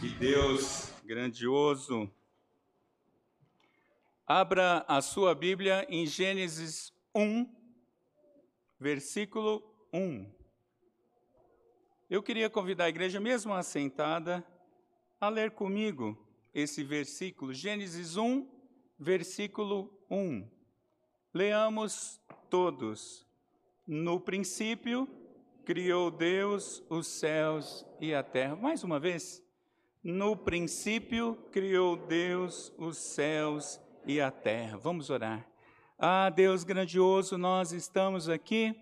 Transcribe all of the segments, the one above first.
Que Deus grandioso. Abra a sua Bíblia em Gênesis 1, versículo 1. Eu queria convidar a igreja, mesmo assentada, a ler comigo esse versículo, Gênesis 1, versículo 1. Leamos todos. No princípio, criou Deus os céus e a terra. Mais uma vez. No princípio, criou Deus os céus e a terra. Vamos orar. Ah, Deus grandioso, nós estamos aqui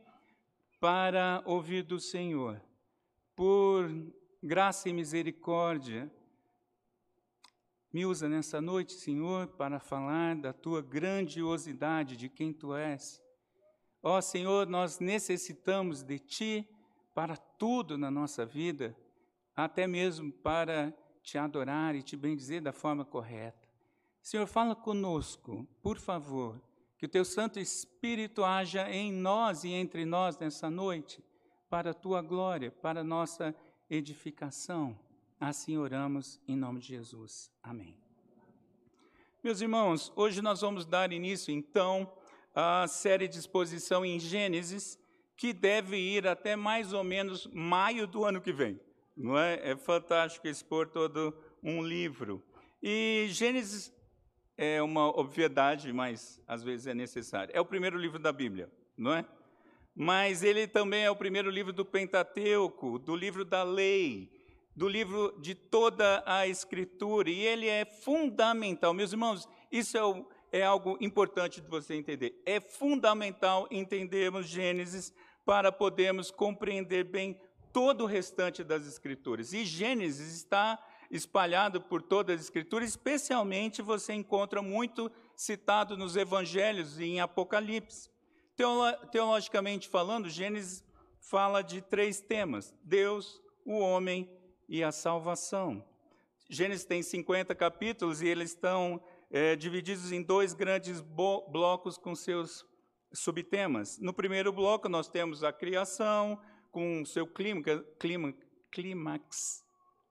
para ouvir do Senhor. Por graça e misericórdia, me usa nessa noite, Senhor, para falar da tua grandiosidade, de quem tu és. Ó Senhor, nós necessitamos de ti para tudo na nossa vida, até mesmo para te adorar e te bendizer da forma correta. Senhor, fala conosco, por favor, que o teu Santo Espírito haja em nós e entre nós nessa noite, para a tua glória, para a nossa edificação. Assim oramos em nome de Jesus. Amém. Meus irmãos, hoje nós vamos dar início então à série de exposição em Gênesis, que deve ir até mais ou menos maio do ano que vem não é? É fantástico expor todo um livro. E Gênesis é uma obviedade, mas às vezes é necessário. É o primeiro livro da Bíblia, não é? Mas ele também é o primeiro livro do Pentateuco, do livro da lei, do livro de toda a Escritura, e ele é fundamental. Meus irmãos, isso é, o, é algo importante de você entender. É fundamental entendermos Gênesis para podermos compreender bem todo o restante das Escrituras. E Gênesis está espalhado por todas as Escrituras, especialmente você encontra muito citado nos Evangelhos e em Apocalipse. Teolo teologicamente falando, Gênesis fala de três temas: Deus, o homem e a salvação. Gênesis tem 50 capítulos e eles estão é, divididos em dois grandes blocos com seus subtemas. No primeiro bloco, nós temos a criação, com seu clímax, clímax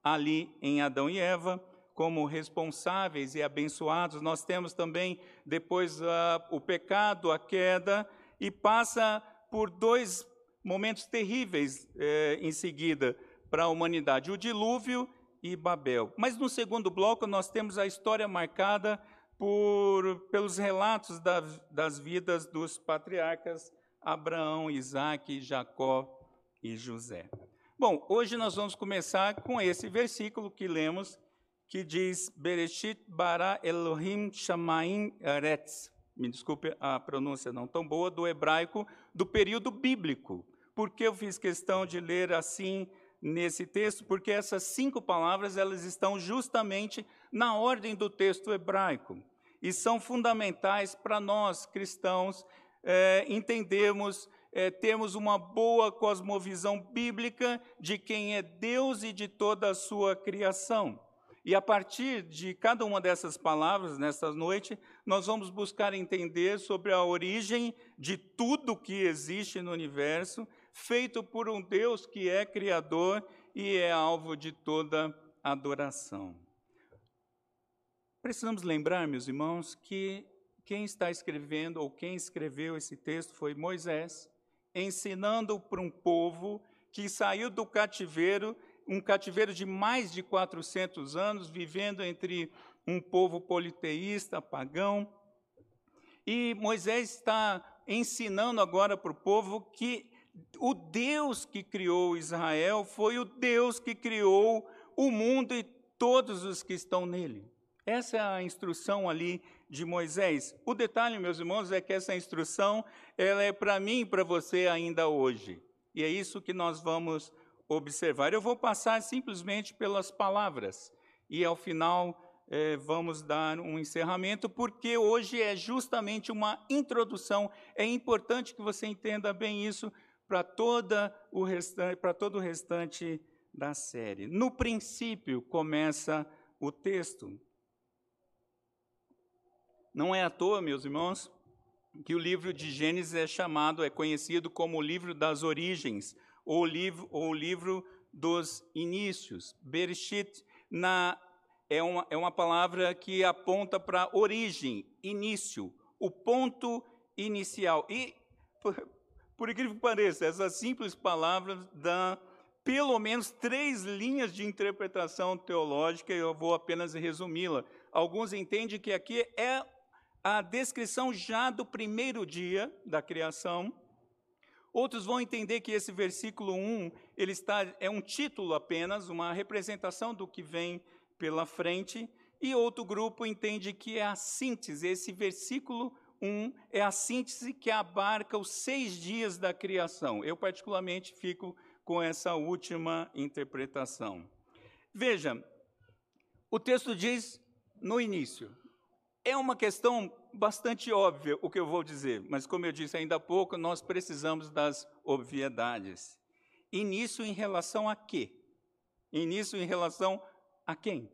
ali em Adão e Eva, como responsáveis e abençoados. Nós temos também depois uh, o pecado, a queda, e passa por dois momentos terríveis eh, em seguida para a humanidade: o dilúvio e Babel. Mas no segundo bloco nós temos a história marcada por, pelos relatos da, das vidas dos patriarcas Abraão, Isaac, Jacó e José. Bom, hoje nós vamos começar com esse versículo que lemos, que diz Bereshit bara Elohim shamaim eretz. Me desculpe a pronúncia não tão boa do hebraico do período bíblico. Por que eu fiz questão de ler assim nesse texto? Porque essas cinco palavras elas estão justamente na ordem do texto hebraico e são fundamentais para nós cristãos é, entendermos é, temos uma boa cosmovisão bíblica de quem é Deus e de toda a sua criação. E a partir de cada uma dessas palavras, nesta noite, nós vamos buscar entender sobre a origem de tudo que existe no universo, feito por um Deus que é criador e é alvo de toda adoração. Precisamos lembrar, meus irmãos, que quem está escrevendo ou quem escreveu esse texto foi Moisés, ensinando para um povo que saiu do cativeiro, um cativeiro de mais de 400 anos, vivendo entre um povo politeísta, pagão. E Moisés está ensinando agora para o povo que o Deus que criou Israel foi o Deus que criou o mundo e todos os que estão nele. Essa é a instrução ali de Moisés. O detalhe, meus irmãos, é que essa instrução ela é para mim e para você ainda hoje. E é isso que nós vamos observar. Eu vou passar simplesmente pelas palavras e ao final é, vamos dar um encerramento, porque hoje é justamente uma introdução. É importante que você entenda bem isso para toda o restante, para todo o restante da série. No princípio começa o texto. Não é à toa, meus irmãos, que o livro de Gênesis é chamado, é conhecido como o livro das origens, ou livro, ou livro dos inícios. Bereshit na, é, uma, é uma palavra que aponta para origem, início, o ponto inicial. E, por, por incrível que pareça, essas simples palavras dão pelo menos três linhas de interpretação teológica, e eu vou apenas resumi-la. Alguns entendem que aqui é a descrição já do primeiro dia da criação. Outros vão entender que esse versículo 1 ele está, é um título apenas, uma representação do que vem pela frente. E outro grupo entende que é a síntese, esse versículo 1 é a síntese que abarca os seis dias da criação. Eu, particularmente, fico com essa última interpretação. Veja, o texto diz no início. É uma questão bastante óbvia o que eu vou dizer, mas como eu disse ainda há pouco, nós precisamos das obviedades. Início em relação a quê? Início em relação a quem?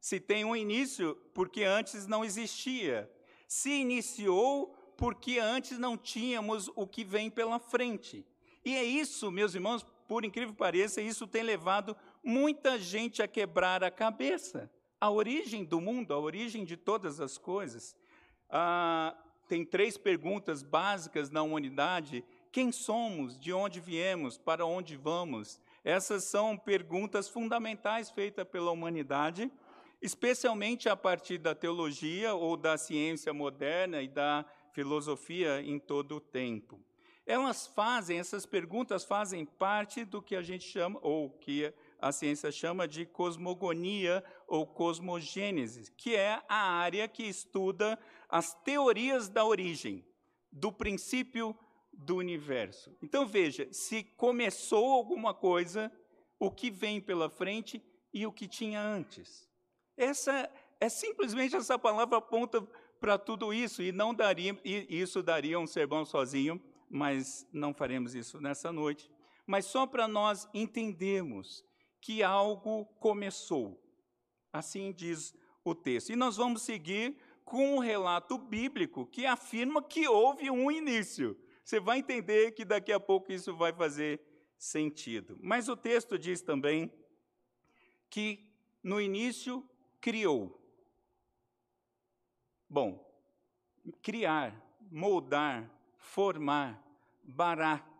Se tem um início, porque antes não existia. Se iniciou, porque antes não tínhamos o que vem pela frente. E é isso, meus irmãos, por incrível que pareça, isso tem levado muita gente a quebrar a cabeça. A origem do mundo, a origem de todas as coisas. Ah, tem três perguntas básicas na humanidade: quem somos, de onde viemos, para onde vamos? Essas são perguntas fundamentais feitas pela humanidade, especialmente a partir da teologia ou da ciência moderna e da filosofia em todo o tempo. Elas fazem, essas perguntas fazem parte do que a gente chama, ou que a ciência chama de cosmogonia ou cosmogênese, que é a área que estuda as teorias da origem, do princípio do universo. Então veja, se começou alguma coisa, o que vem pela frente e o que tinha antes. Essa é simplesmente essa palavra aponta para tudo isso e não daria e isso daria um sermão sozinho, mas não faremos isso nessa noite. Mas só para nós entendermos que algo começou. Assim diz o texto. E nós vamos seguir com um relato bíblico que afirma que houve um início. Você vai entender que daqui a pouco isso vai fazer sentido. Mas o texto diz também que no início criou. Bom, criar, moldar, formar, barar.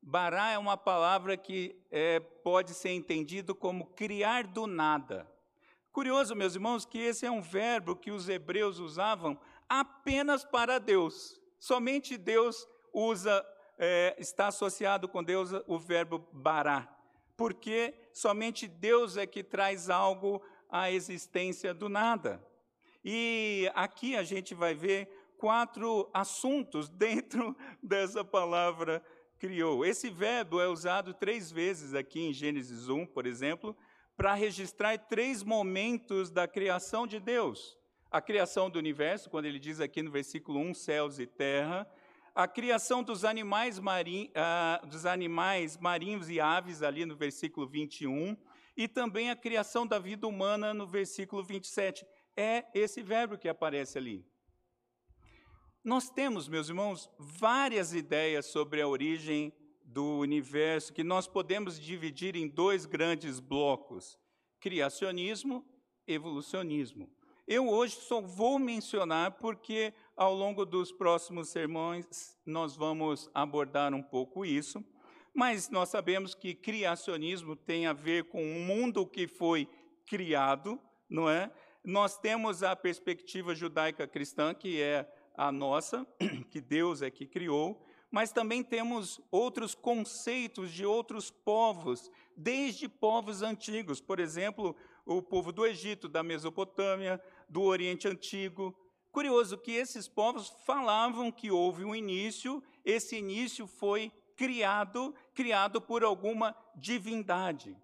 Bará é uma palavra que é, pode ser entendido como criar do nada. Curioso, meus irmãos, que esse é um verbo que os hebreus usavam apenas para Deus. Somente Deus usa, é, está associado com Deus o verbo bará, porque somente Deus é que traz algo à existência do nada. E aqui a gente vai ver quatro assuntos dentro dessa palavra criou. Esse verbo é usado três vezes aqui em Gênesis 1, por exemplo, para registrar três momentos da criação de Deus. A criação do universo, quando ele diz aqui no versículo 1, céus e terra. A criação dos animais, marinhos, uh, dos animais marinhos e aves, ali no versículo 21. E também a criação da vida humana, no versículo 27. É esse verbo que aparece ali. Nós temos, meus irmãos, várias ideias sobre a origem do universo que nós podemos dividir em dois grandes blocos: criacionismo e evolucionismo. Eu hoje só vou mencionar porque ao longo dos próximos sermões nós vamos abordar um pouco isso, mas nós sabemos que criacionismo tem a ver com um mundo que foi criado, não é? Nós temos a perspectiva judaica cristã, que é a nossa, que Deus é que criou, mas também temos outros conceitos de outros povos, desde povos antigos, por exemplo, o povo do Egito, da Mesopotâmia, do Oriente Antigo. Curioso que esses povos falavam que houve um início, esse início foi criado, criado por alguma divindade.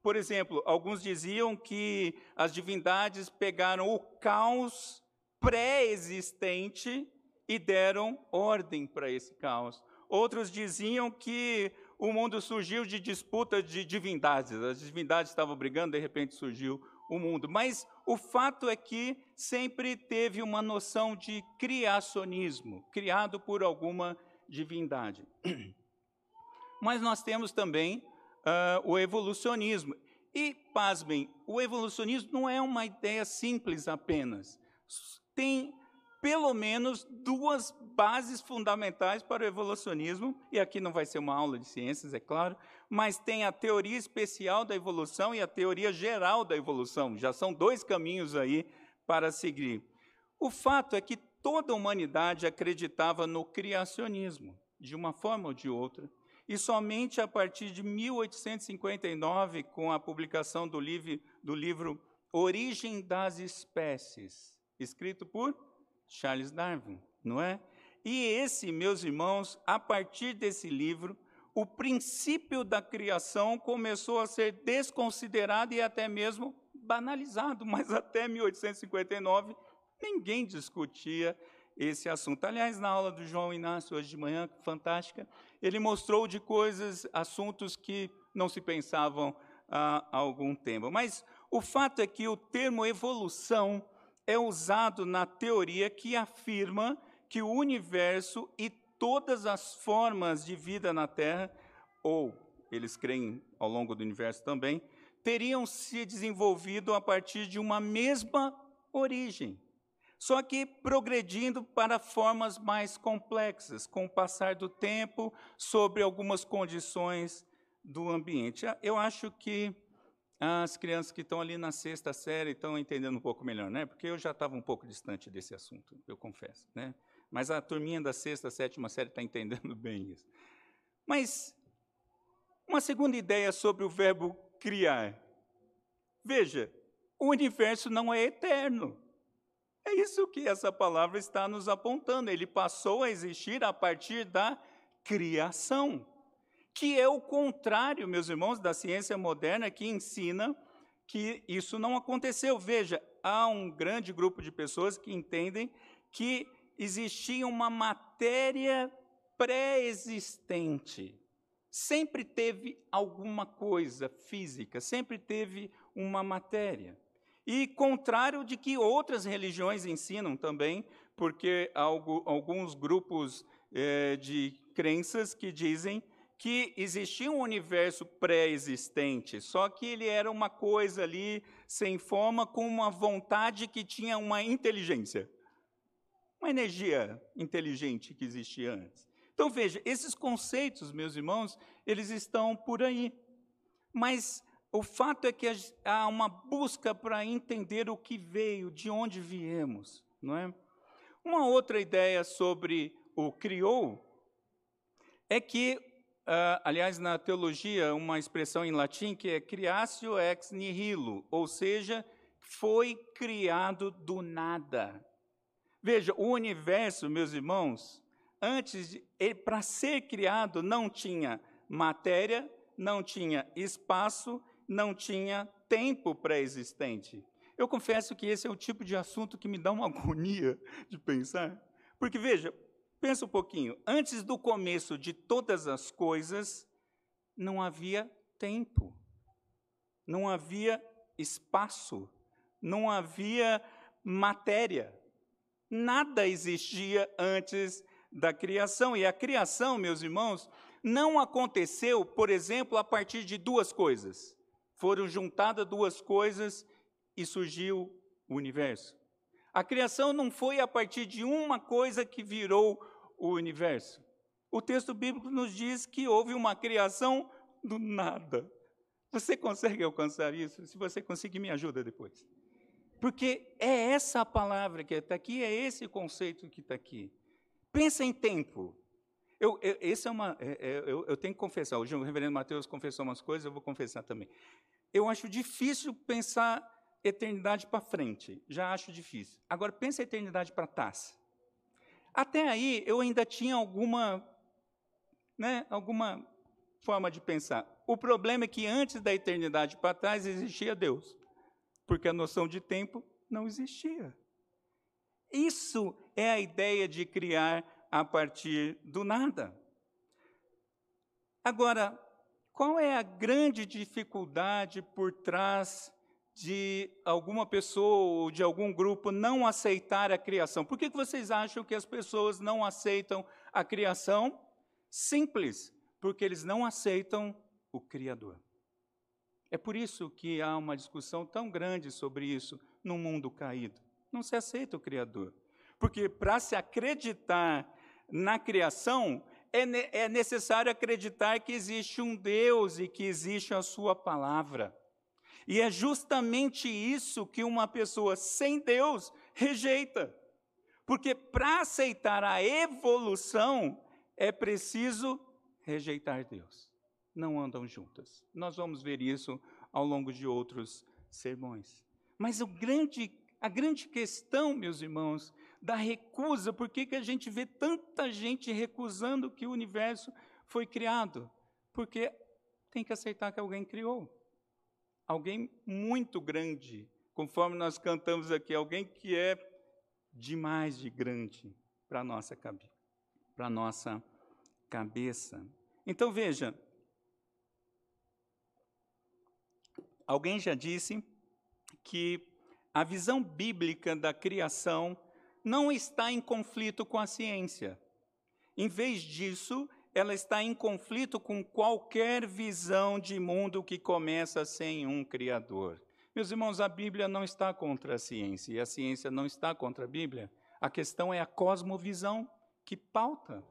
Por exemplo, alguns diziam que as divindades pegaram o caos pré-existente e deram ordem para esse caos. Outros diziam que o mundo surgiu de disputa de divindades, as divindades estavam brigando, de repente surgiu o mundo. Mas o fato é que sempre teve uma noção de criacionismo, criado por alguma divindade. Mas nós temos também uh, o evolucionismo. E, pasmem, o evolucionismo não é uma ideia simples apenas. Tem pelo menos duas bases fundamentais para o evolucionismo, e aqui não vai ser uma aula de ciências, é claro, mas tem a teoria especial da evolução e a teoria geral da evolução. Já são dois caminhos aí para seguir. O fato é que toda a humanidade acreditava no criacionismo, de uma forma ou de outra, e somente a partir de 1859, com a publicação do livro, do livro Origem das Espécies, escrito por Charles Darwin, não é? E esse, meus irmãos, a partir desse livro, o princípio da criação começou a ser desconsiderado e até mesmo banalizado, mas até 1859 ninguém discutia esse assunto. Aliás, na aula do João Inácio hoje de manhã, fantástica, ele mostrou de coisas, assuntos que não se pensavam há algum tempo. Mas o fato é que o termo evolução é usado na teoria que afirma que o universo e todas as formas de vida na Terra, ou eles creem ao longo do universo também, teriam se desenvolvido a partir de uma mesma origem, só que progredindo para formas mais complexas, com o passar do tempo, sobre algumas condições do ambiente. Eu acho que as crianças que estão ali na sexta série estão entendendo um pouco melhor, né? Porque eu já estava um pouco distante desse assunto, eu confesso, né? Mas a turminha da sexta, sétima série está entendendo bem isso. Mas uma segunda ideia sobre o verbo criar. Veja, o universo não é eterno. É isso que essa palavra está nos apontando. Ele passou a existir a partir da criação que é o contrário, meus irmãos, da ciência moderna que ensina que isso não aconteceu. Veja, há um grande grupo de pessoas que entendem que existia uma matéria pré-existente. Sempre teve alguma coisa física, sempre teve uma matéria. E contrário de que outras religiões ensinam também, porque alguns grupos eh, de crenças que dizem que existia um universo pré-existente, só que ele era uma coisa ali sem forma, com uma vontade que tinha uma inteligência, uma energia inteligente que existia antes. Então veja, esses conceitos, meus irmãos, eles estão por aí. Mas o fato é que há uma busca para entender o que veio, de onde viemos, não é? Uma outra ideia sobre o criou é que Uh, aliás, na teologia, uma expressão em latim que é creatio ex nihilo, ou seja, foi criado do nada. Veja, o universo, meus irmãos, antes, para ser criado, não tinha matéria, não tinha espaço, não tinha tempo pré-existente. Eu confesso que esse é o tipo de assunto que me dá uma agonia de pensar. Porque, veja, Pensa um pouquinho. Antes do começo de todas as coisas, não havia tempo, não havia espaço, não havia matéria. Nada existia antes da criação. E a criação, meus irmãos, não aconteceu, por exemplo, a partir de duas coisas. Foram juntadas duas coisas e surgiu o universo. A criação não foi a partir de uma coisa que virou o universo. O texto bíblico nos diz que houve uma criação do nada. Você consegue alcançar isso? Se você conseguir, me ajuda depois. Porque é essa palavra que está aqui, é esse conceito que está aqui. Pensa em tempo. Eu, eu, esse é uma, é, é, eu, eu, tenho que confessar. Hoje o reverendo Mateus confessou umas coisas, eu vou confessar também. Eu acho difícil pensar eternidade para frente. Já acho difícil. Agora, pensa eternidade para trás. Até aí eu ainda tinha alguma, né, alguma forma de pensar. O problema é que antes da eternidade para trás existia Deus, porque a noção de tempo não existia. Isso é a ideia de criar a partir do nada. Agora, qual é a grande dificuldade por trás de alguma pessoa ou de algum grupo não aceitar a criação. Por que vocês acham que as pessoas não aceitam a criação? Simples, porque eles não aceitam o Criador. É por isso que há uma discussão tão grande sobre isso no mundo caído. Não se aceita o Criador. Porque para se acreditar na criação, é, é necessário acreditar que existe um Deus e que existe a Sua palavra. E é justamente isso que uma pessoa sem Deus rejeita. Porque para aceitar a evolução, é preciso rejeitar Deus não andam juntas. Nós vamos ver isso ao longo de outros sermões. Mas grande, a grande questão, meus irmãos, da recusa, por que, que a gente vê tanta gente recusando que o universo foi criado? Porque tem que aceitar que alguém criou. Alguém muito grande, conforme nós cantamos aqui, alguém que é demais de grande para nossa, para nossa cabeça. Então veja, Alguém já disse que a visão bíblica da criação não está em conflito com a ciência. Em vez disso, ela está em conflito com qualquer visão de mundo que começa sem um Criador. Meus irmãos, a Bíblia não está contra a ciência e a ciência não está contra a Bíblia. A questão é a cosmovisão que pauta.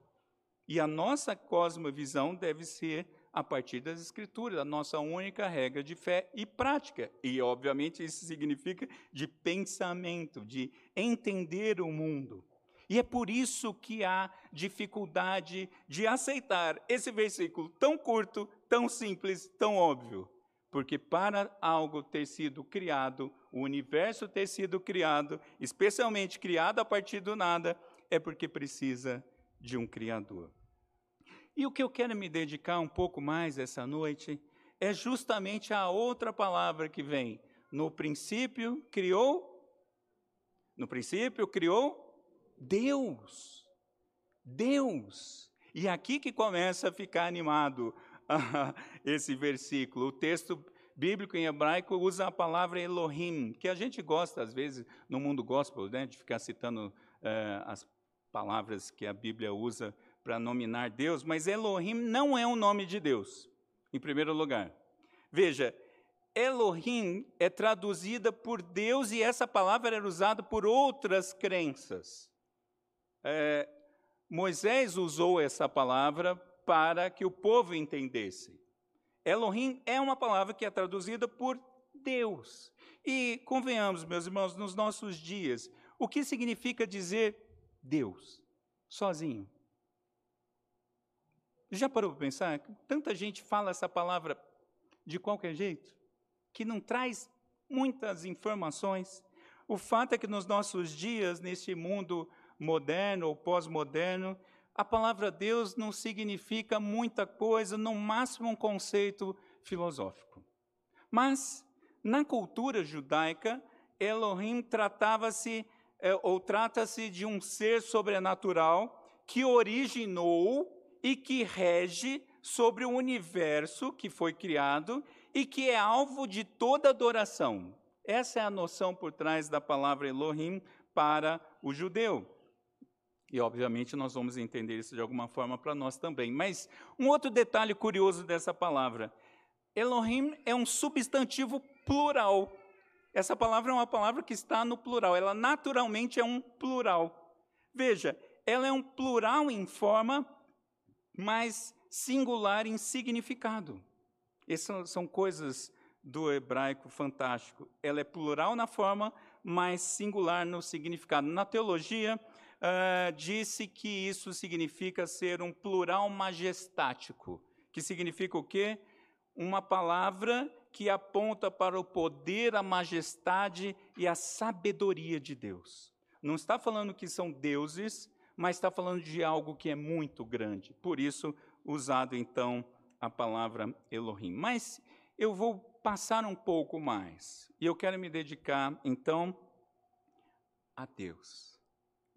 E a nossa cosmovisão deve ser a partir das Escrituras, a nossa única regra de fé e prática. E, obviamente, isso significa de pensamento, de entender o mundo. E é por isso que há dificuldade de aceitar esse versículo tão curto, tão simples, tão óbvio. Porque para algo ter sido criado, o universo ter sido criado, especialmente criado a partir do nada, é porque precisa de um Criador. E o que eu quero me dedicar um pouco mais essa noite é justamente a outra palavra que vem. No princípio criou, no princípio criou Deus. Deus. E aqui que começa a ficar animado esse versículo. O texto bíblico em hebraico usa a palavra Elohim, que a gente gosta, às vezes, no mundo gospel, né, de ficar citando eh, as palavras que a Bíblia usa para nominar Deus, mas Elohim não é o nome de Deus, em primeiro lugar. Veja, Elohim é traduzida por Deus e essa palavra era usada por outras crenças. É, Moisés usou essa palavra para que o povo entendesse. Elohim é uma palavra que é traduzida por Deus. E convenhamos, meus irmãos, nos nossos dias, o que significa dizer Deus sozinho? Já parou para pensar? Tanta gente fala essa palavra de qualquer jeito, que não traz muitas informações. O fato é que nos nossos dias, neste mundo moderno ou pós-moderno, a palavra Deus não significa muita coisa, no máximo um conceito filosófico. Mas, na cultura judaica, Elohim tratava-se eh, ou trata-se de um ser sobrenatural que originou e que rege sobre o universo que foi criado e que é alvo de toda adoração. Essa é a noção por trás da palavra Elohim para o judeu. E, obviamente, nós vamos entender isso de alguma forma para nós também. Mas um outro detalhe curioso dessa palavra: Elohim é um substantivo plural. Essa palavra é uma palavra que está no plural, ela naturalmente é um plural. Veja, ela é um plural em forma mas singular em significado. Essas são coisas do hebraico fantástico. Ela é plural na forma, mas singular no significado. Na teologia, uh, disse que isso significa ser um plural majestático, que significa o quê? Uma palavra que aponta para o poder, a majestade e a sabedoria de Deus. Não está falando que são deuses, mas está falando de algo que é muito grande. Por isso, usado então a palavra Elohim. Mas eu vou passar um pouco mais. E eu quero me dedicar então a Deus.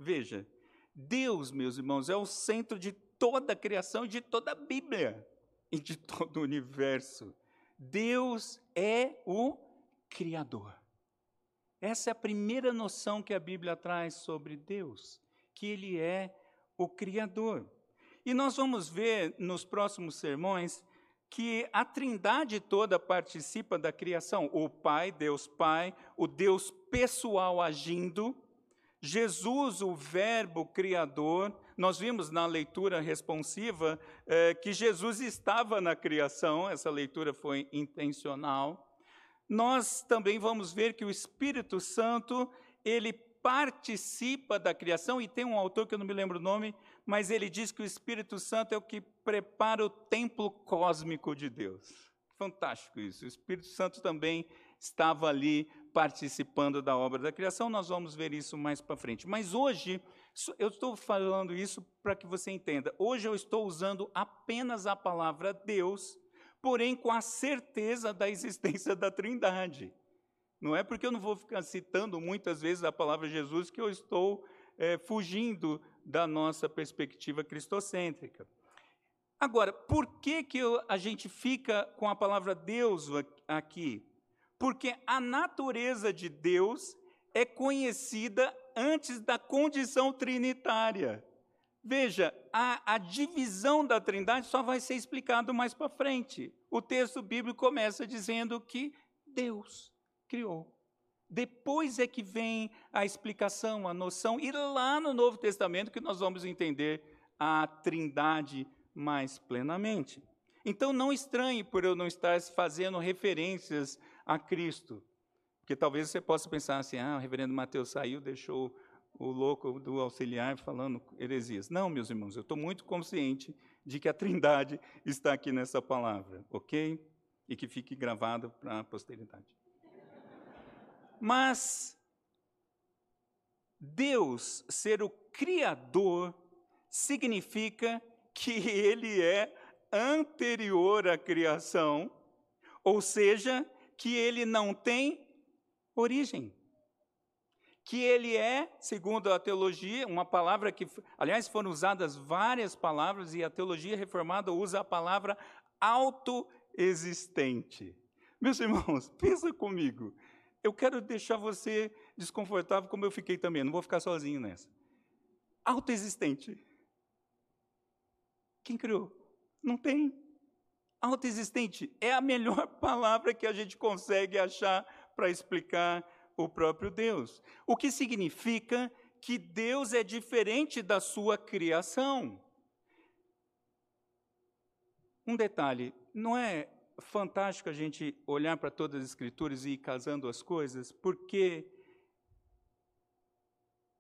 Veja, Deus, meus irmãos, é o centro de toda a criação de toda a Bíblia e de todo o universo. Deus é o Criador. Essa é a primeira noção que a Bíblia traz sobre Deus que Ele é o Criador. E nós vamos ver nos próximos sermões que a Trindade toda participa da criação. O Pai, Deus Pai, o Deus pessoal agindo, Jesus, o Verbo Criador. Nós vimos na leitura responsiva eh, que Jesus estava na criação, essa leitura foi intencional. Nós também vamos ver que o Espírito Santo, ele participa da criação, e tem um autor que eu não me lembro o nome, mas ele diz que o Espírito Santo é o que prepara o templo cósmico de Deus. Fantástico isso. O Espírito Santo também estava ali participando da obra da criação, nós vamos ver isso mais para frente. Mas hoje, eu estou falando isso para que você entenda. Hoje eu estou usando apenas a palavra Deus, porém com a certeza da existência da Trindade. Não é porque eu não vou ficar citando muitas vezes a palavra Jesus que eu estou é, fugindo da nossa perspectiva cristocêntrica. Agora, por que, que a gente fica com a palavra Deus aqui? Porque a natureza de Deus é conhecida antes da condição trinitária. Veja, a, a divisão da trindade só vai ser explicado mais para frente. O texto bíblico começa dizendo que Deus criou. Depois é que vem a explicação, a noção, e lá no Novo Testamento que nós vamos entender a trindade mais plenamente. Então não estranhe por eu não estar fazendo referências a Cristo. Porque talvez você possa pensar assim: ah, o reverendo Mateus saiu, deixou o louco do auxiliar falando heresias. Não, meus irmãos, eu estou muito consciente de que a trindade está aqui nessa palavra, ok? E que fique gravado para a posteridade. Mas Deus ser o Criador significa que Ele é anterior à criação, ou seja, que Ele não tem origem. Que Ele é, segundo a teologia, uma palavra que, aliás, foram usadas várias palavras e a teologia reformada usa a palavra autoexistente. Meus irmãos, pensa comigo eu quero deixar você desconfortável como eu fiquei também, não vou ficar sozinho nessa. Autoexistente. Quem criou? Não tem. Autoexistente é a melhor palavra que a gente consegue achar para explicar o próprio Deus. O que significa que Deus é diferente da sua criação. Um detalhe, não é fantástico a gente olhar para todas as escrituras e ir casando as coisas, porque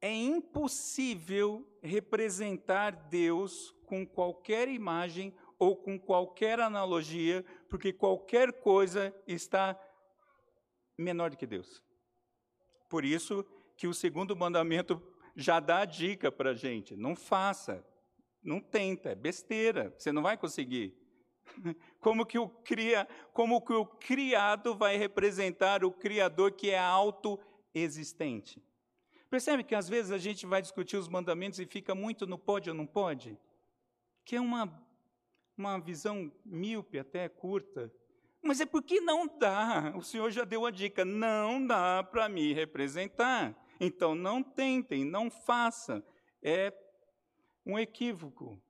é impossível representar Deus com qualquer imagem ou com qualquer analogia, porque qualquer coisa está menor do que Deus. Por isso que o segundo mandamento já dá a dica para a gente: não faça, não tenta, é besteira, você não vai conseguir. Como que o cria, como que o criado vai representar o criador que é autoexistente? Percebe que às vezes a gente vai discutir os mandamentos e fica muito no pode ou não pode? Que é uma uma visão míope até curta. Mas é porque não dá. O Senhor já deu a dica, não dá para me representar. Então não tentem, não façam. É um equívoco.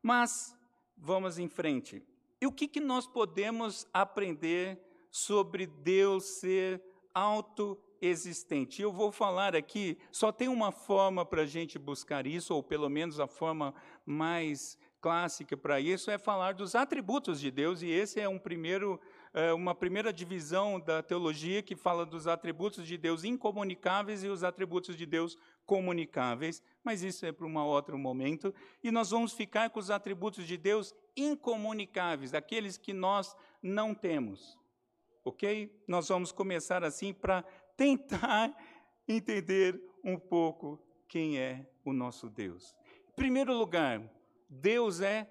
Mas vamos em frente. E o que, que nós podemos aprender sobre Deus ser autoexistente? Eu vou falar aqui, só tem uma forma para a gente buscar isso, ou pelo menos a forma mais clássica para isso, é falar dos atributos de Deus, e esse é um primeiro, é, uma primeira divisão da teologia que fala dos atributos de Deus incomunicáveis e os atributos de Deus comunicáveis, mas isso é para um outro momento. E nós vamos ficar com os atributos de Deus incomunicáveis, aqueles que nós não temos. Ok? Nós vamos começar assim para tentar entender um pouco quem é o nosso Deus. Em primeiro lugar, Deus é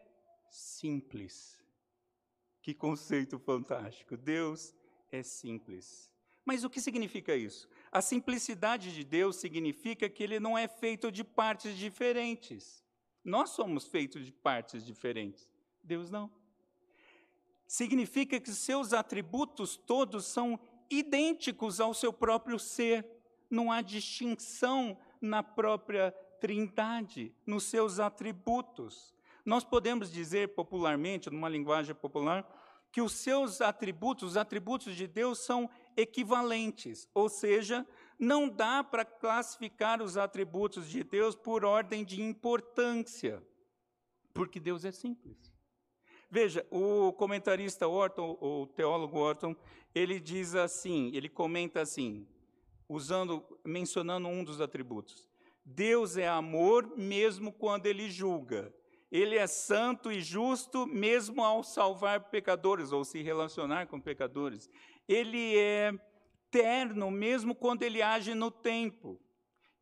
simples. Que conceito fantástico! Deus é simples. Mas o que significa isso? A simplicidade de Deus significa que ele não é feito de partes diferentes. Nós somos feitos de partes diferentes. Deus não. Significa que seus atributos todos são idênticos ao seu próprio ser. Não há distinção na própria Trindade, nos seus atributos. Nós podemos dizer popularmente, numa linguagem popular, que os seus atributos, os atributos de Deus são equivalentes, ou seja, não dá para classificar os atributos de Deus por ordem de importância, porque Deus é simples. Veja, o comentarista Orton, o teólogo Orton, ele diz assim, ele comenta assim, usando, mencionando um dos atributos. Deus é amor mesmo quando ele julga. Ele é santo e justo mesmo ao salvar pecadores ou se relacionar com pecadores. Ele é terno mesmo quando ele age no tempo.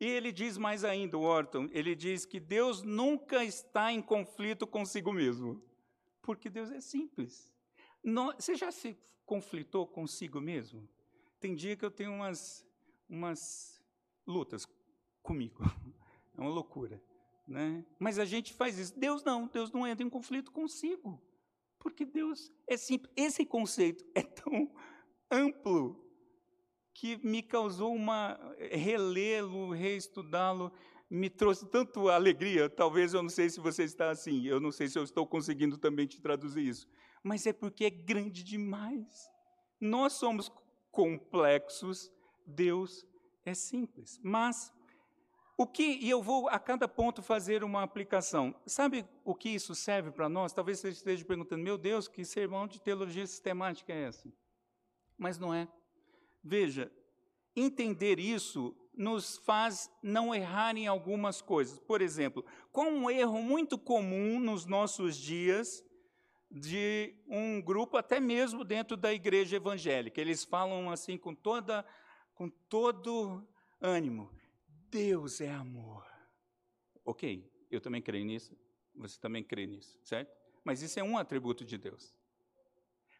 E ele diz mais ainda, Orton, ele diz que Deus nunca está em conflito consigo mesmo, porque Deus é simples. você já se conflitou consigo mesmo? Tem dia que eu tenho umas, umas lutas comigo, é uma loucura. Né? Mas a gente faz isso. Deus não, Deus não entra em conflito consigo, porque Deus é simples. Esse conceito é tão amplo que me causou uma relê-lo, reestudá-lo, me trouxe tanto alegria. Talvez eu não sei se você está assim, eu não sei se eu estou conseguindo também te traduzir isso, mas é porque é grande demais. Nós somos complexos, Deus é simples. Mas o que, e eu vou a cada ponto fazer uma aplicação. Sabe o que isso serve para nós? Talvez você esteja perguntando, meu Deus, que sermão de teologia sistemática é essa? Mas não é. Veja, entender isso nos faz não errar em algumas coisas. Por exemplo, com um erro muito comum nos nossos dias de um grupo, até mesmo dentro da igreja evangélica. Eles falam assim com toda com todo ânimo. Deus é amor. Ok, eu também creio nisso, você também crê nisso, certo? Mas isso é um atributo de Deus.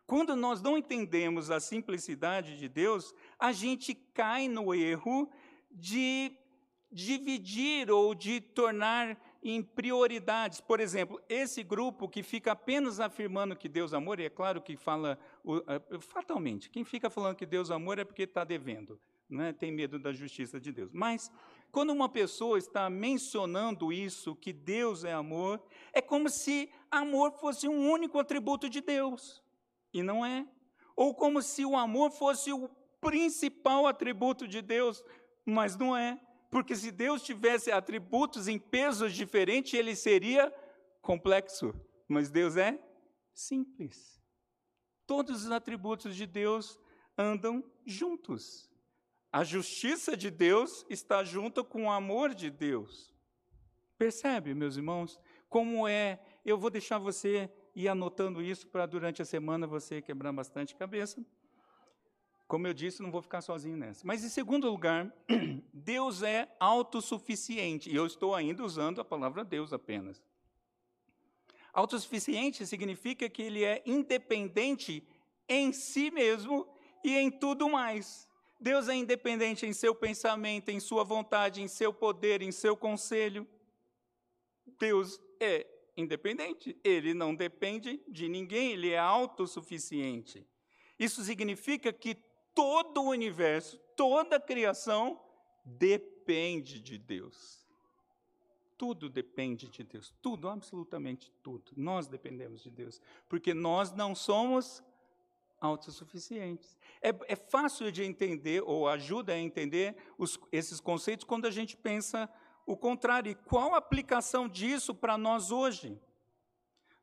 Quando nós não entendemos a simplicidade de Deus, a gente cai no erro de dividir ou de tornar em prioridades. Por exemplo, esse grupo que fica apenas afirmando que Deus é amor, e é claro que fala fatalmente, quem fica falando que Deus é amor é porque está devendo, né? tem medo da justiça de Deus. Mas quando uma pessoa está mencionando isso, que Deus é amor, é como se amor fosse um único atributo de Deus, e não é. Ou como se o amor fosse o principal atributo de Deus, mas não é. Porque se Deus tivesse atributos em pesos diferentes, ele seria complexo, mas Deus é simples. Todos os atributos de Deus andam juntos. A justiça de Deus está junto com o amor de Deus. Percebe, meus irmãos, como é? Eu vou deixar você ir anotando isso para durante a semana você quebrar bastante cabeça. Como eu disse, não vou ficar sozinho nessa. Mas, em segundo lugar, Deus é autossuficiente. E eu estou ainda usando a palavra Deus apenas. Autossuficiente significa que ele é independente em si mesmo e em tudo mais. Deus é independente em seu pensamento, em sua vontade, em seu poder, em seu conselho. Deus é independente, ele não depende de ninguém, ele é autossuficiente. Isso significa que todo o universo, toda a criação depende de Deus. Tudo depende de Deus, tudo, absolutamente tudo. Nós dependemos de Deus, porque nós não somos autossuficientes. É, é fácil de entender, ou ajuda a entender os, esses conceitos quando a gente pensa o contrário. E qual a aplicação disso para nós hoje?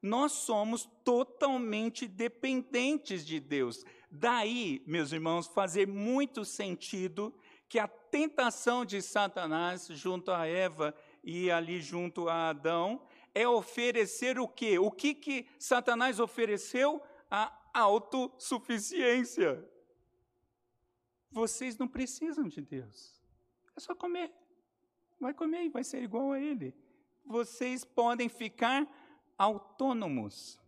Nós somos totalmente dependentes de Deus. Daí, meus irmãos, fazer muito sentido que a tentação de Satanás junto a Eva e ali junto a Adão é oferecer o quê? O que que Satanás ofereceu? A autossuficiência. Vocês não precisam de Deus. É só comer. Vai comer e vai ser igual a Ele. Vocês podem ficar autônomos.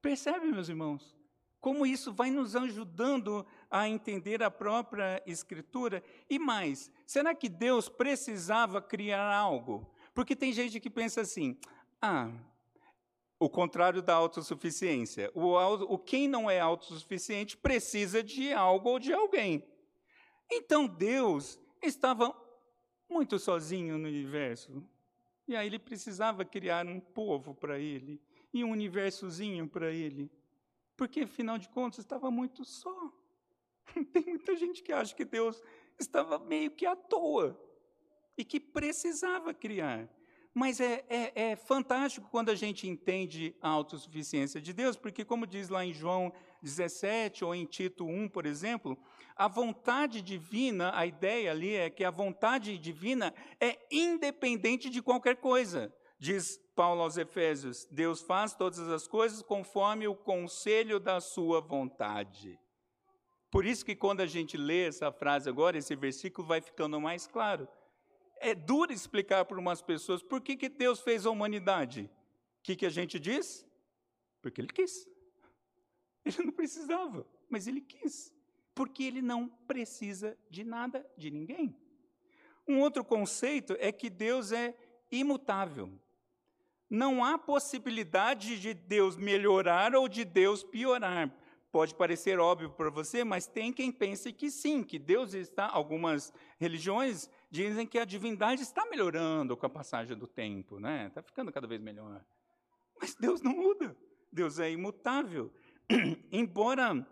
Percebe, meus irmãos? Como isso vai nos ajudando a entender a própria Escritura? E mais, será que Deus precisava criar algo? Porque tem gente que pensa assim: ah, o contrário da autossuficiência. O, o quem não é autossuficiente precisa de algo ou de alguém. Então Deus estava muito sozinho no universo. E aí ele precisava criar um povo para ele e um universozinho para ele. Porque, afinal de contas, estava muito só. Tem muita gente que acha que Deus estava meio que à toa e que precisava criar. Mas é, é, é, fantástico quando a gente entende a autossuficiência de Deus, porque, como diz lá em João 17 ou em Tito 1, por exemplo, a vontade divina, a ideia ali é que a vontade divina é independente de qualquer coisa. Diz Paulo aos Efésios: Deus faz todas as coisas conforme o conselho da sua vontade. Por isso que quando a gente lê essa frase agora, esse versículo vai ficando mais claro é duro explicar para umas pessoas por que, que Deus fez a humanidade. O que, que a gente diz? Porque Ele quis. Ele não precisava, mas Ele quis. Porque Ele não precisa de nada, de ninguém. Um outro conceito é que Deus é imutável. Não há possibilidade de Deus melhorar ou de Deus piorar. Pode parecer óbvio para você, mas tem quem pense que sim, que Deus está. Algumas religiões dizem que a divindade está melhorando com a passagem do tempo, né? Está ficando cada vez melhor. Mas Deus não muda. Deus é imutável. Embora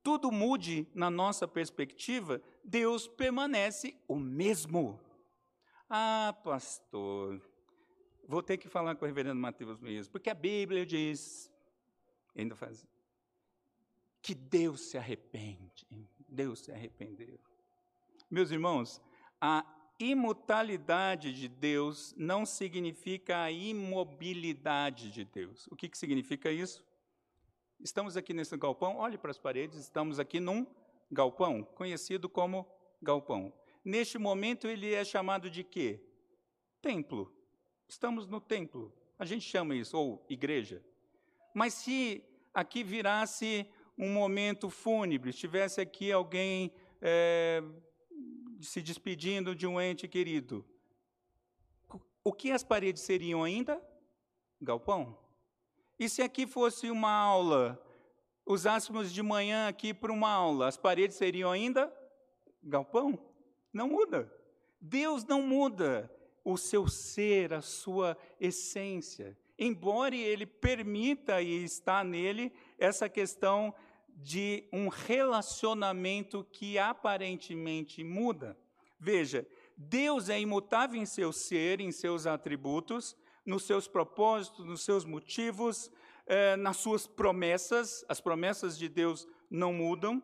tudo mude na nossa perspectiva, Deus permanece o mesmo. Ah, pastor, vou ter que falar com o reverendo Mateus mesmo, porque a Bíblia diz, ainda faz, que Deus se arrepende. Deus se arrependeu. Meus irmãos, a imutabilidade de Deus não significa a imobilidade de Deus. O que, que significa isso? Estamos aqui nesse galpão, olhe para as paredes, estamos aqui num galpão, conhecido como galpão. Neste momento ele é chamado de quê? Templo. Estamos no templo. A gente chama isso, ou igreja. Mas se aqui virasse um momento fúnebre, estivesse aqui alguém é, se despedindo de um ente querido, o que as paredes seriam ainda? Galpão. E se aqui fosse uma aula, usássemos de manhã aqui para uma aula, as paredes seriam ainda? Galpão. Não muda. Deus não muda o seu ser, a sua essência. Embora ele permita e está nele essa questão de um relacionamento que aparentemente muda. Veja, Deus é imutável em seu ser, em seus atributos, nos seus propósitos, nos seus motivos, eh, nas suas promessas. As promessas de Deus não mudam,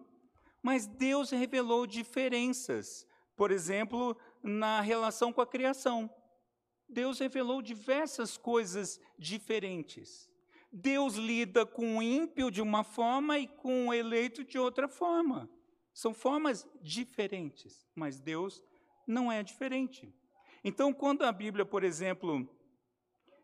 mas Deus revelou diferenças. Por exemplo, na relação com a criação. Deus revelou diversas coisas diferentes. Deus lida com o ímpio de uma forma e com o eleito de outra forma. São formas diferentes, mas Deus não é diferente. Então, quando a Bíblia, por exemplo,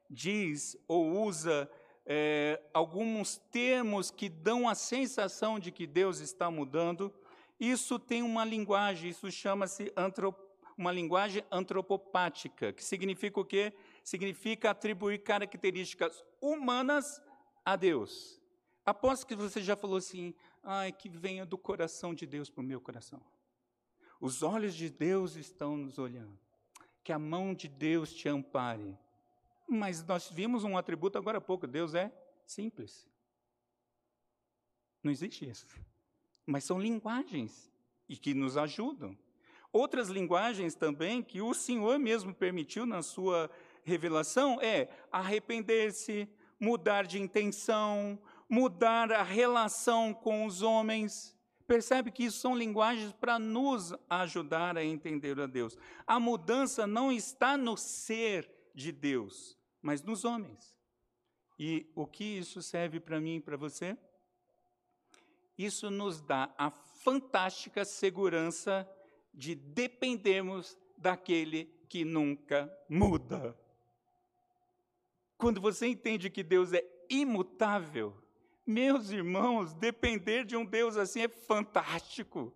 diz ou usa é, alguns termos que dão a sensação de que Deus está mudando, isso tem uma linguagem, isso chama-se uma linguagem antropopática, que significa o quê? Significa atribuir características humanas a Deus. Aposto que você já falou assim, ai, que venha do coração de Deus para o meu coração. Os olhos de Deus estão nos olhando. Que a mão de Deus te ampare. Mas nós vimos um atributo agora há pouco: Deus é simples. Não existe isso. Mas são linguagens e que nos ajudam. Outras linguagens também que o Senhor mesmo permitiu na sua revelação é arrepender-se, mudar de intenção, mudar a relação com os homens. Percebe que isso são linguagens para nos ajudar a entender a Deus. A mudança não está no ser de Deus, mas nos homens. E o que isso serve para mim e para você? Isso nos dá a fantástica segurança de dependermos daquele que nunca muda. Quando você entende que Deus é imutável, meus irmãos, depender de um Deus assim é fantástico.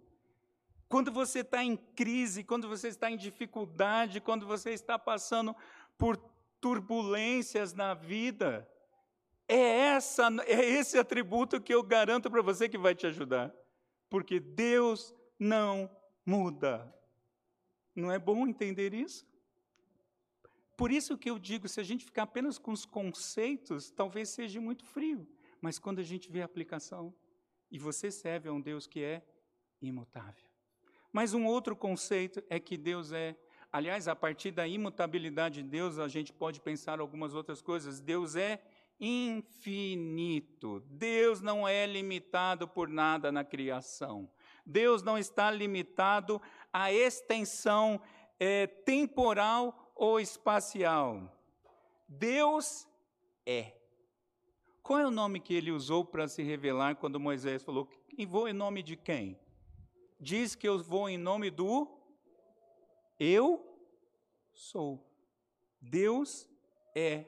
Quando você está em crise, quando você está em dificuldade, quando você está passando por turbulências na vida, é, essa, é esse atributo que eu garanto para você que vai te ajudar. Porque Deus não muda. Não é bom entender isso? Por isso que eu digo, se a gente ficar apenas com os conceitos, talvez seja muito frio. Mas quando a gente vê a aplicação, e você serve a um Deus que é imutável. Mas um outro conceito é que Deus é, aliás, a partir da imutabilidade de Deus, a gente pode pensar algumas outras coisas. Deus é infinito. Deus não é limitado por nada na criação. Deus não está limitado à extensão é, temporal ou espacial. Deus é. Qual é o nome que ele usou para se revelar quando Moisés falou: E vou em nome de quem? Diz que eu vou em nome do Eu sou. Deus é.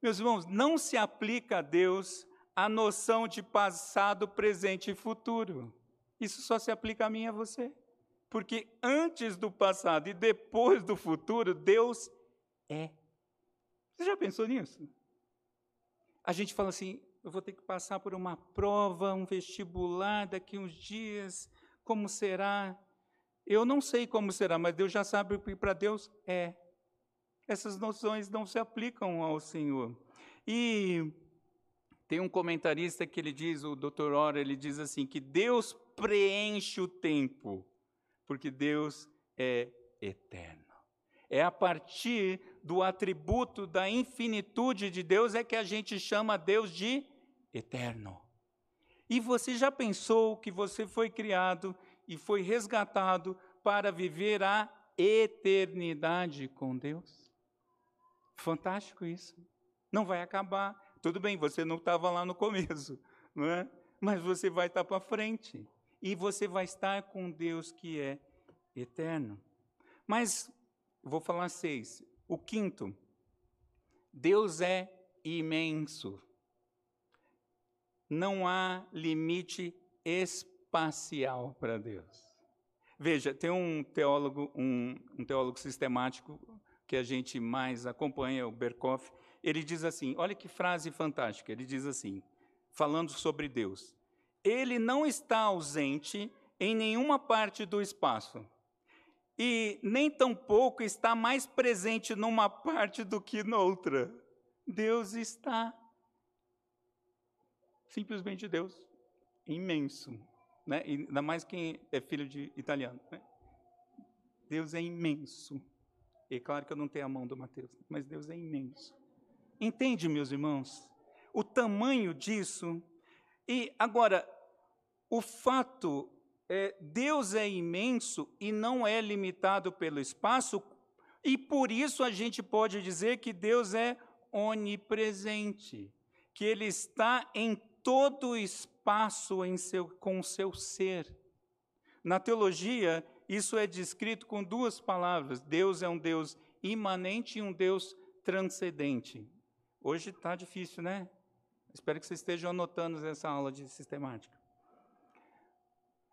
Meus irmãos, não se aplica a Deus a noção de passado, presente e futuro. Isso só se aplica a mim e a você. Porque antes do passado e depois do futuro, Deus é. Você já pensou nisso? A gente fala assim: eu vou ter que passar por uma prova, um vestibular daqui uns dias, como será? Eu não sei como será, mas Deus já sabe que para Deus é. Essas noções não se aplicam ao Senhor. E tem um comentarista que ele diz, o Dr. Ora, ele diz assim, que Deus preenche o tempo, porque Deus é eterno. É a partir do atributo da infinitude de Deus é que a gente chama Deus de eterno. E você já pensou que você foi criado e foi resgatado para viver a eternidade com Deus? Fantástico isso. Não vai acabar. Tudo bem, você não estava lá no começo, não é? Mas você vai estar para frente e você vai estar com Deus que é eterno. Mas, vou falar seis. O quinto, Deus é imenso. Não há limite espacial para Deus. Veja, tem um teólogo, um, um teólogo sistemático que a gente mais acompanha, o Berkoff, ele diz assim: olha que frase fantástica. Ele diz assim, falando sobre Deus: ele não está ausente em nenhuma parte do espaço. E nem tampouco está mais presente numa parte do que noutra. Deus está. Simplesmente Deus. Imenso. Né? E ainda mais quem é filho de italiano. Né? Deus é imenso. E claro que eu não tenho a mão do Mateus, mas Deus é imenso. Entende, meus irmãos? O tamanho disso. E agora, o fato é, Deus é imenso e não é limitado pelo espaço, e por isso a gente pode dizer que Deus é onipresente, que Ele está em todo o espaço em seu, com o seu ser. Na teologia, isso é descrito com duas palavras: Deus é um Deus imanente e um Deus transcendente. Hoje está difícil, né? Espero que vocês estejam anotando essa aula de sistemática.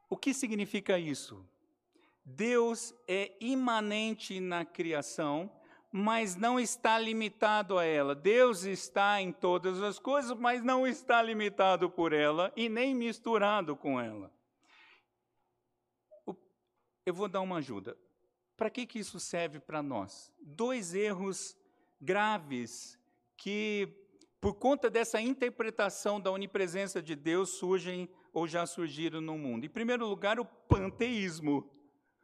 O que significa isso? Deus é imanente na criação, mas não está limitado a ela. Deus está em todas as coisas, mas não está limitado por ela e nem misturado com ela. Eu vou dar uma ajuda. Para que, que isso serve para nós? Dois erros graves que, por conta dessa interpretação da onipresença de Deus, surgem ou já surgiram no mundo. Em primeiro lugar, o panteísmo.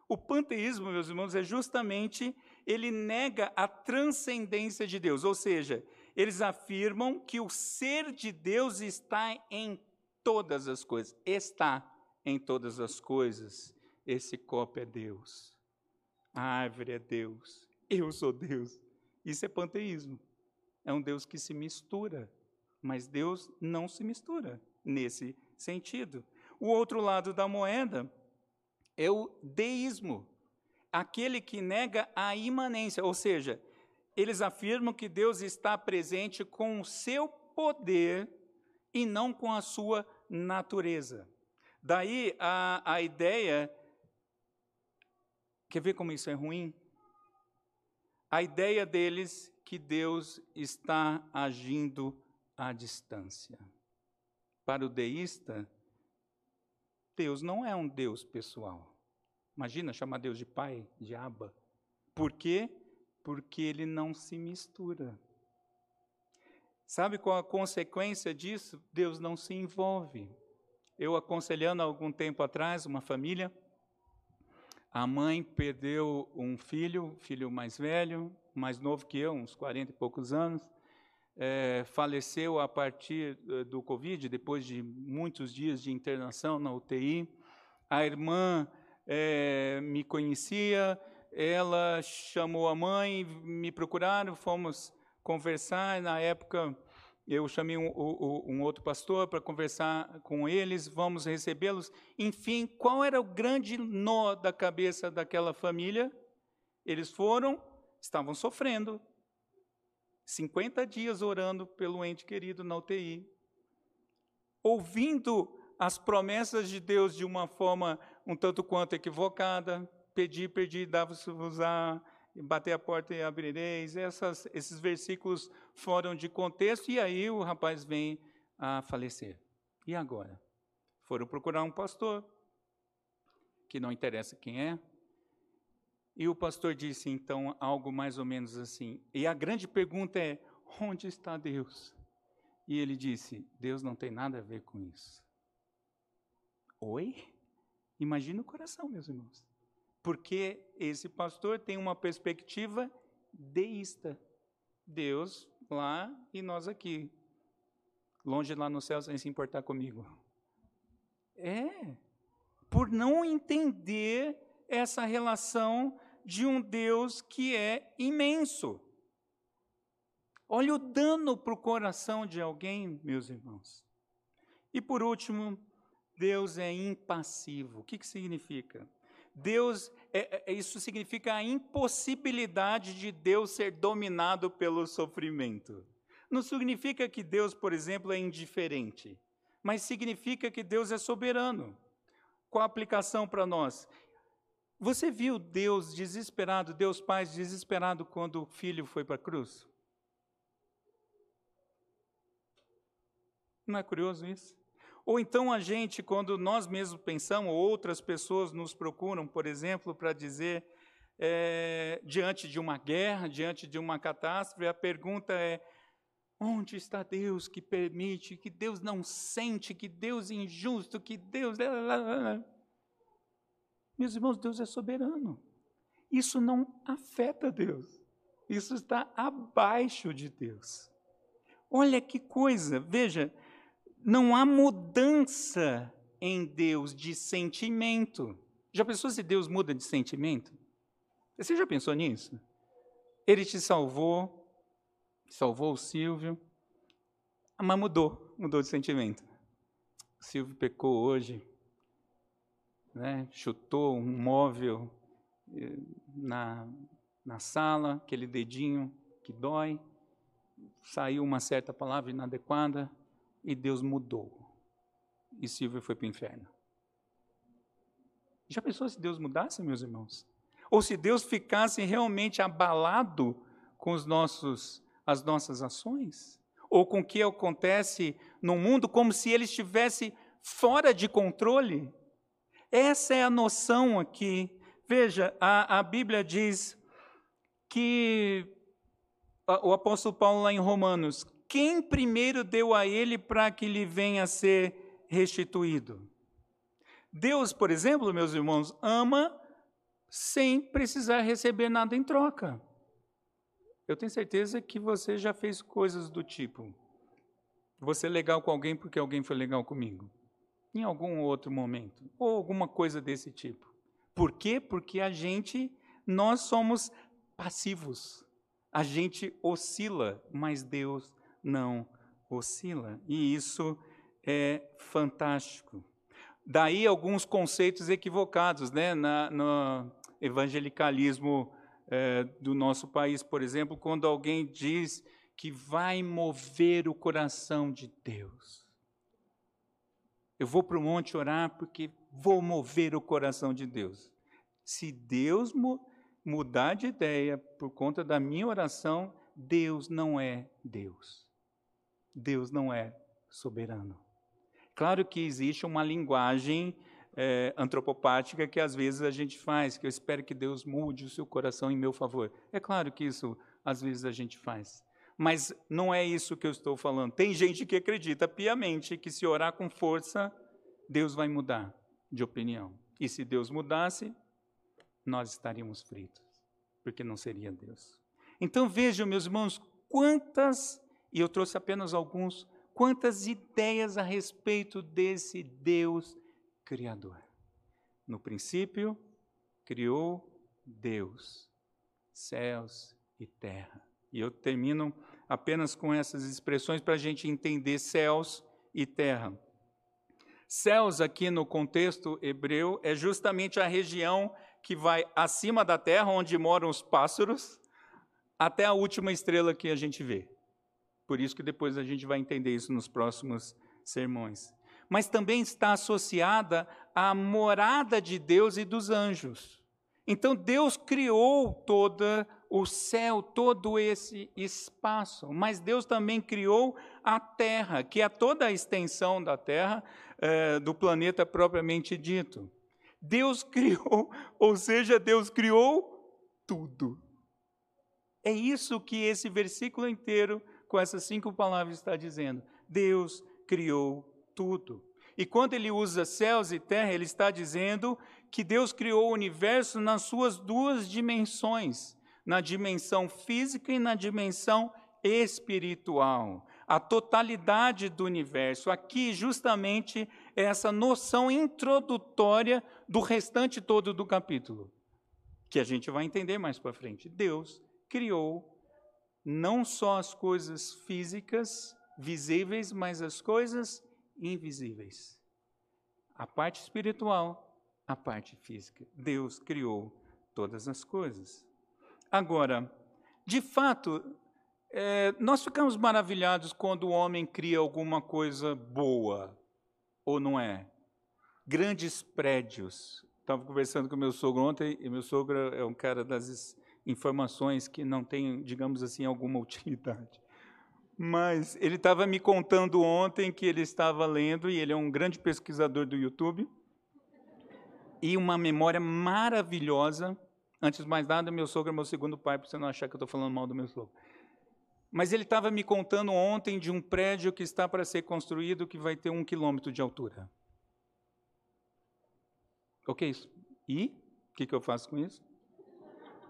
O panteísmo, meus irmãos, é justamente ele nega a transcendência de Deus, ou seja, eles afirmam que o ser de Deus está em todas as coisas, está em todas as coisas. Esse copo é Deus, a árvore é Deus, eu sou Deus. Isso é panteísmo. É um Deus que se mistura, mas Deus não se mistura nesse sentido. O outro lado da moeda é o deísmo, aquele que nega a imanência, ou seja, eles afirmam que Deus está presente com o seu poder e não com a sua natureza. Daí a, a ideia. Quer ver como isso é ruim? A ideia deles que Deus está agindo à distância. Para o deísta, Deus não é um Deus pessoal. Imagina chamar Deus de Pai, de Abba. Por quê? Porque ele não se mistura. Sabe qual a consequência disso? Deus não se envolve. Eu aconselhando algum tempo atrás uma família, a mãe perdeu um filho, filho mais velho, mais novo que eu, uns 40 e poucos anos, é, faleceu a partir eh, do Covid, depois de muitos dias de internação na UTI. A irmã é, me conhecia, ela chamou a mãe, me procuraram, fomos conversar. Na época, eu chamei um, um, outro pastor para conversar com eles, vamos recebê-los. Enfim, qual era o grande nó da cabeça daquela família? Eles foram, estavam sofrendo, 50 dias orando pelo ente querido na UTI, ouvindo as promessas de Deus de uma forma um tanto quanto equivocada, pedir, pedir, dava-vos a bater a porta e abrireis. Essas, esses versículos foram de contexto e aí o rapaz vem a falecer. E agora? Foram procurar um pastor, que não interessa quem é, e o pastor disse então algo mais ou menos assim. E a grande pergunta é: onde está Deus? E ele disse: Deus não tem nada a ver com isso. Oi? Imagina o coração, meus irmãos. Porque esse pastor tem uma perspectiva deísta. Deus lá e nós aqui. Longe lá no céu sem se importar comigo. É. Por não entender essa relação de um Deus que é imenso. Olha o dano para o coração de alguém, meus irmãos. E por último, Deus é impassivo. O que, que significa? Deus, é, é, isso significa a impossibilidade de Deus ser dominado pelo sofrimento. Não significa que Deus, por exemplo, é indiferente, mas significa que Deus é soberano. Qual a aplicação para nós? Você viu Deus desesperado, Deus Pai desesperado quando o filho foi para a cruz? Não é curioso isso? Ou então a gente, quando nós mesmos pensamos, ou outras pessoas nos procuram, por exemplo, para dizer, é, diante de uma guerra, diante de uma catástrofe, a pergunta é: onde está Deus que permite, que Deus não sente, que Deus é injusto, que Deus. Meus irmãos, Deus é soberano. Isso não afeta Deus. Isso está abaixo de Deus. Olha que coisa, veja, não há mudança em Deus de sentimento. Já pensou se Deus muda de sentimento? Você já pensou nisso? Ele te salvou, salvou o Silvio, mas mudou, mudou de sentimento. O Silvio pecou hoje, né, chutou um móvel eh, na, na sala, aquele dedinho que dói, saiu uma certa palavra inadequada e Deus mudou. E Silvio foi para o inferno. Já pensou se Deus mudasse, meus irmãos? Ou se Deus ficasse realmente abalado com os nossos, as nossas ações? Ou com o que acontece no mundo, como se ele estivesse fora de controle? Essa é a noção aqui. Veja, a, a Bíblia diz que o apóstolo Paulo, lá em Romanos, quem primeiro deu a ele para que lhe venha a ser restituído? Deus, por exemplo, meus irmãos, ama sem precisar receber nada em troca. Eu tenho certeza que você já fez coisas do tipo: você é legal com alguém porque alguém foi legal comigo em algum outro momento, ou alguma coisa desse tipo. Por quê? Porque a gente, nós somos passivos. A gente oscila, mas Deus não oscila. E isso é fantástico. Daí alguns conceitos equivocados, né? Na, no evangelicalismo é, do nosso país, por exemplo, quando alguém diz que vai mover o coração de Deus. Eu vou para o monte orar porque vou mover o coração de Deus. Se Deus mu mudar de ideia por conta da minha oração, Deus não é Deus. Deus não é soberano. Claro que existe uma linguagem é, antropopática que às vezes a gente faz, que eu espero que Deus mude o seu coração em meu favor. É claro que isso às vezes a gente faz. Mas não é isso que eu estou falando. Tem gente que acredita piamente que se orar com força, Deus vai mudar de opinião. E se Deus mudasse, nós estaríamos fritos, porque não seria Deus. Então vejam, meus irmãos, quantas, e eu trouxe apenas alguns, quantas ideias a respeito desse Deus Criador. No princípio, criou Deus céus e terra. E eu termino apenas com essas expressões para a gente entender céus e terra. Céus, aqui no contexto hebreu, é justamente a região que vai acima da terra, onde moram os pássaros, até a última estrela que a gente vê. Por isso que depois a gente vai entender isso nos próximos sermões. Mas também está associada à morada de Deus e dos anjos. Então Deus criou todo o céu, todo esse espaço, mas Deus também criou a terra, que é toda a extensão da terra, eh, do planeta propriamente dito. Deus criou, ou seja, Deus criou tudo. É isso que esse versículo inteiro, com essas cinco palavras, está dizendo. Deus criou tudo. E quando ele usa céus e terra, ele está dizendo que Deus criou o universo nas suas duas dimensões, na dimensão física e na dimensão espiritual. A totalidade do universo. Aqui, justamente, é essa noção introdutória do restante todo do capítulo, que a gente vai entender mais para frente. Deus criou não só as coisas físicas, visíveis, mas as coisas invisíveis. A parte espiritual a parte física. Deus criou todas as coisas. Agora, de fato, é, nós ficamos maravilhados quando o homem cria alguma coisa boa, ou não é? Grandes prédios. Estava conversando com meu sogro ontem, e meu sogro é um cara das informações que não tem, digamos assim, alguma utilidade. Mas ele estava me contando ontem que ele estava lendo, e ele é um grande pesquisador do YouTube, e uma memória maravilhosa. Antes de mais nada, meu sogro é meu segundo pai, para você não achar que eu estou falando mal do meu sogro. Mas ele estava me contando ontem de um prédio que está para ser construído que vai ter um quilômetro de altura. Ok, isso. E o que, que eu faço com isso?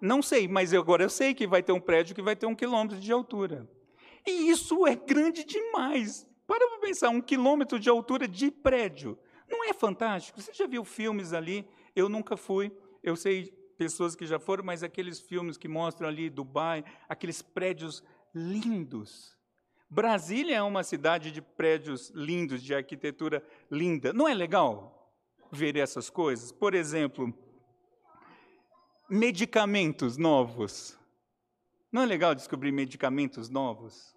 Não sei, mas agora eu sei que vai ter um prédio que vai ter um quilômetro de altura. E isso é grande demais. Para para pensar, um quilômetro de altura de prédio. Não é fantástico? Você já viu filmes ali? Eu nunca fui. Eu sei pessoas que já foram, mas aqueles filmes que mostram ali Dubai, aqueles prédios lindos. Brasília é uma cidade de prédios lindos, de arquitetura linda. Não é legal ver essas coisas? Por exemplo, medicamentos novos. Não é legal descobrir medicamentos novos?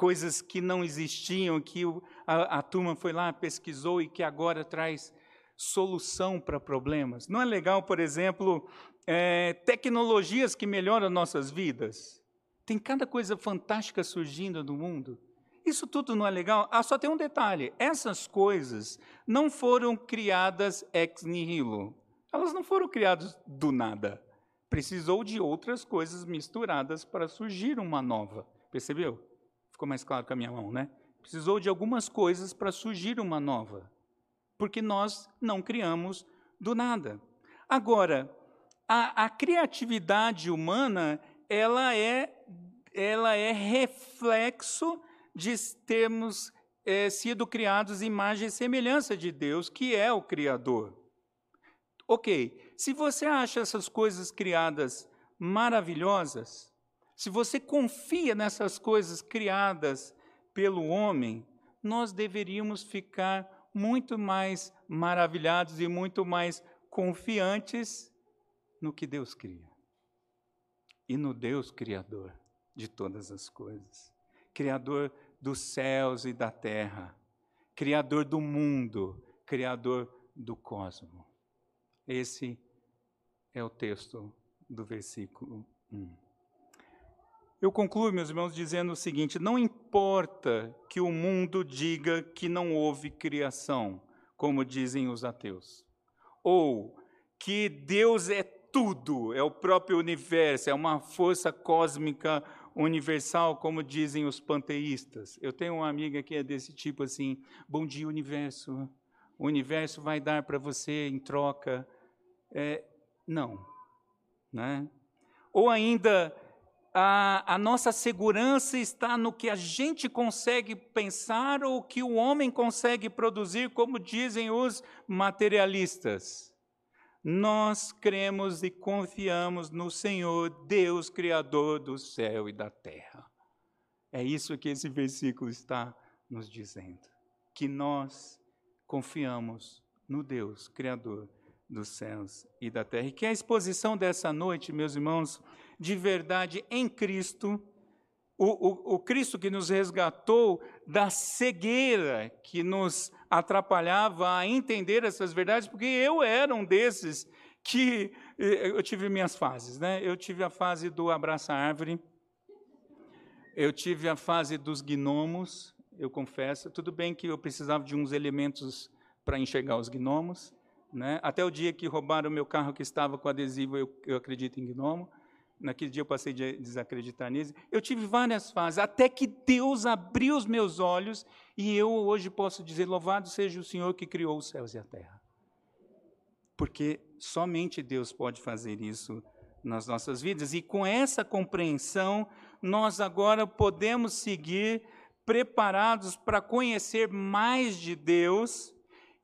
coisas que não existiam, que a, a turma foi lá, pesquisou e que agora traz solução para problemas. Não é legal, por exemplo, é, tecnologias que melhoram nossas vidas? Tem cada coisa fantástica surgindo no mundo. Isso tudo não é legal? Ah, só tem um detalhe: essas coisas não foram criadas ex nihilo. Elas não foram criadas do nada. Precisou de outras coisas misturadas para surgir uma nova. Percebeu? Ficou mais claro com a minha mão, né? Precisou de algumas coisas para surgir uma nova. Porque nós não criamos do nada. Agora, a, a criatividade humana, ela é, ela é reflexo de termos é, sido criados imagem e semelhança de Deus, que é o Criador. Ok, se você acha essas coisas criadas maravilhosas, se você confia nessas coisas criadas pelo homem, nós deveríamos ficar muito mais maravilhados e muito mais confiantes no que Deus cria. E no Deus Criador de todas as coisas. Criador dos céus e da terra. Criador do mundo. Criador do cosmos. Esse é o texto do versículo 1. Eu concluo, meus irmãos, dizendo o seguinte: não importa que o mundo diga que não houve criação, como dizem os ateus. Ou que Deus é tudo, é o próprio universo, é uma força cósmica universal, como dizem os panteístas. Eu tenho uma amiga que é desse tipo assim: bom dia, universo. O universo vai dar para você em troca. É, não. Né? Ou ainda, a, a, nossa segurança está no que a gente consegue pensar ou que o homem consegue produzir, como dizem os materialistas. Nós cremos e confiamos no Senhor, Deus Criador do céu e da terra. É isso que esse versículo está nos dizendo. Que nós confiamos no Deus Criador dos céus e da terra. E que a exposição dessa noite, meus irmãos, de verdade em Cristo, o, o, o, Cristo que nos resgatou da cegueira que nos atrapalhava a entender essas verdades, porque eu era um desses que eh, eu tive minhas fases, né? Eu tive a fase do abraça árvore, eu tive a fase dos gnomos, eu confesso. Tudo bem que eu precisava de uns elementos para enxergar os gnomos, né? Até o dia que roubaram o meu carro que estava com adesivo, eu, eu acredito em gnomo naquele dia eu passei de desacreditar nisso. Eu tive várias fases, até que Deus abriu os meus olhos e eu hoje posso dizer: Louvado seja o Senhor que criou os céus e a terra. Porque somente Deus pode fazer isso nas nossas vidas. E com essa compreensão, nós agora podemos seguir preparados para conhecer mais de Deus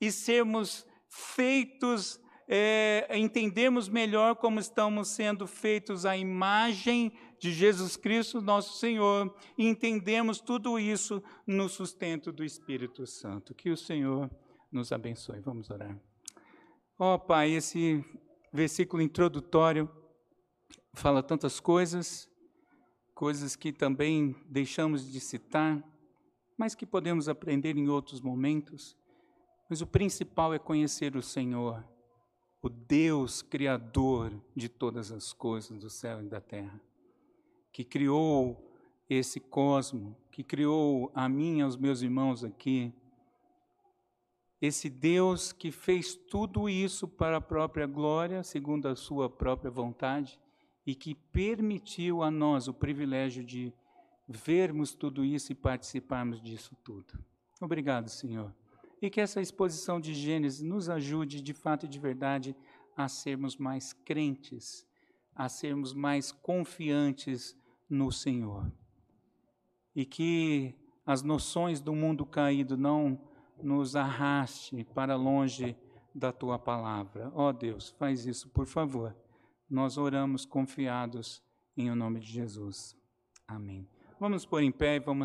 e sermos feitos é, entendemos melhor como estamos sendo feitos à imagem de Jesus Cristo, nosso Senhor, e entendemos tudo isso no sustento do Espírito Santo. Que o Senhor nos abençoe. Vamos orar. Ó oh, Pai, esse versículo introdutório fala tantas coisas, coisas que também deixamos de citar, mas que podemos aprender em outros momentos. Mas o principal é conhecer o Senhor o Deus Criador de todas as coisas do céu e da terra, que criou esse cosmo, que criou a mim e aos meus irmãos aqui, esse Deus que fez tudo isso para a própria glória, segundo a sua própria vontade, e que permitiu a nós o privilégio de vermos tudo isso e participarmos disso tudo. Obrigado, Senhor e que essa exposição de Gênesis nos ajude, de fato e de verdade, a sermos mais crentes, a sermos mais confiantes no Senhor. E que as noções do mundo caído não nos arraste para longe da tua palavra. Ó oh Deus, faz isso, por favor. Nós oramos confiados em o nome de Jesus. Amém. Vamos pôr em pé e vamos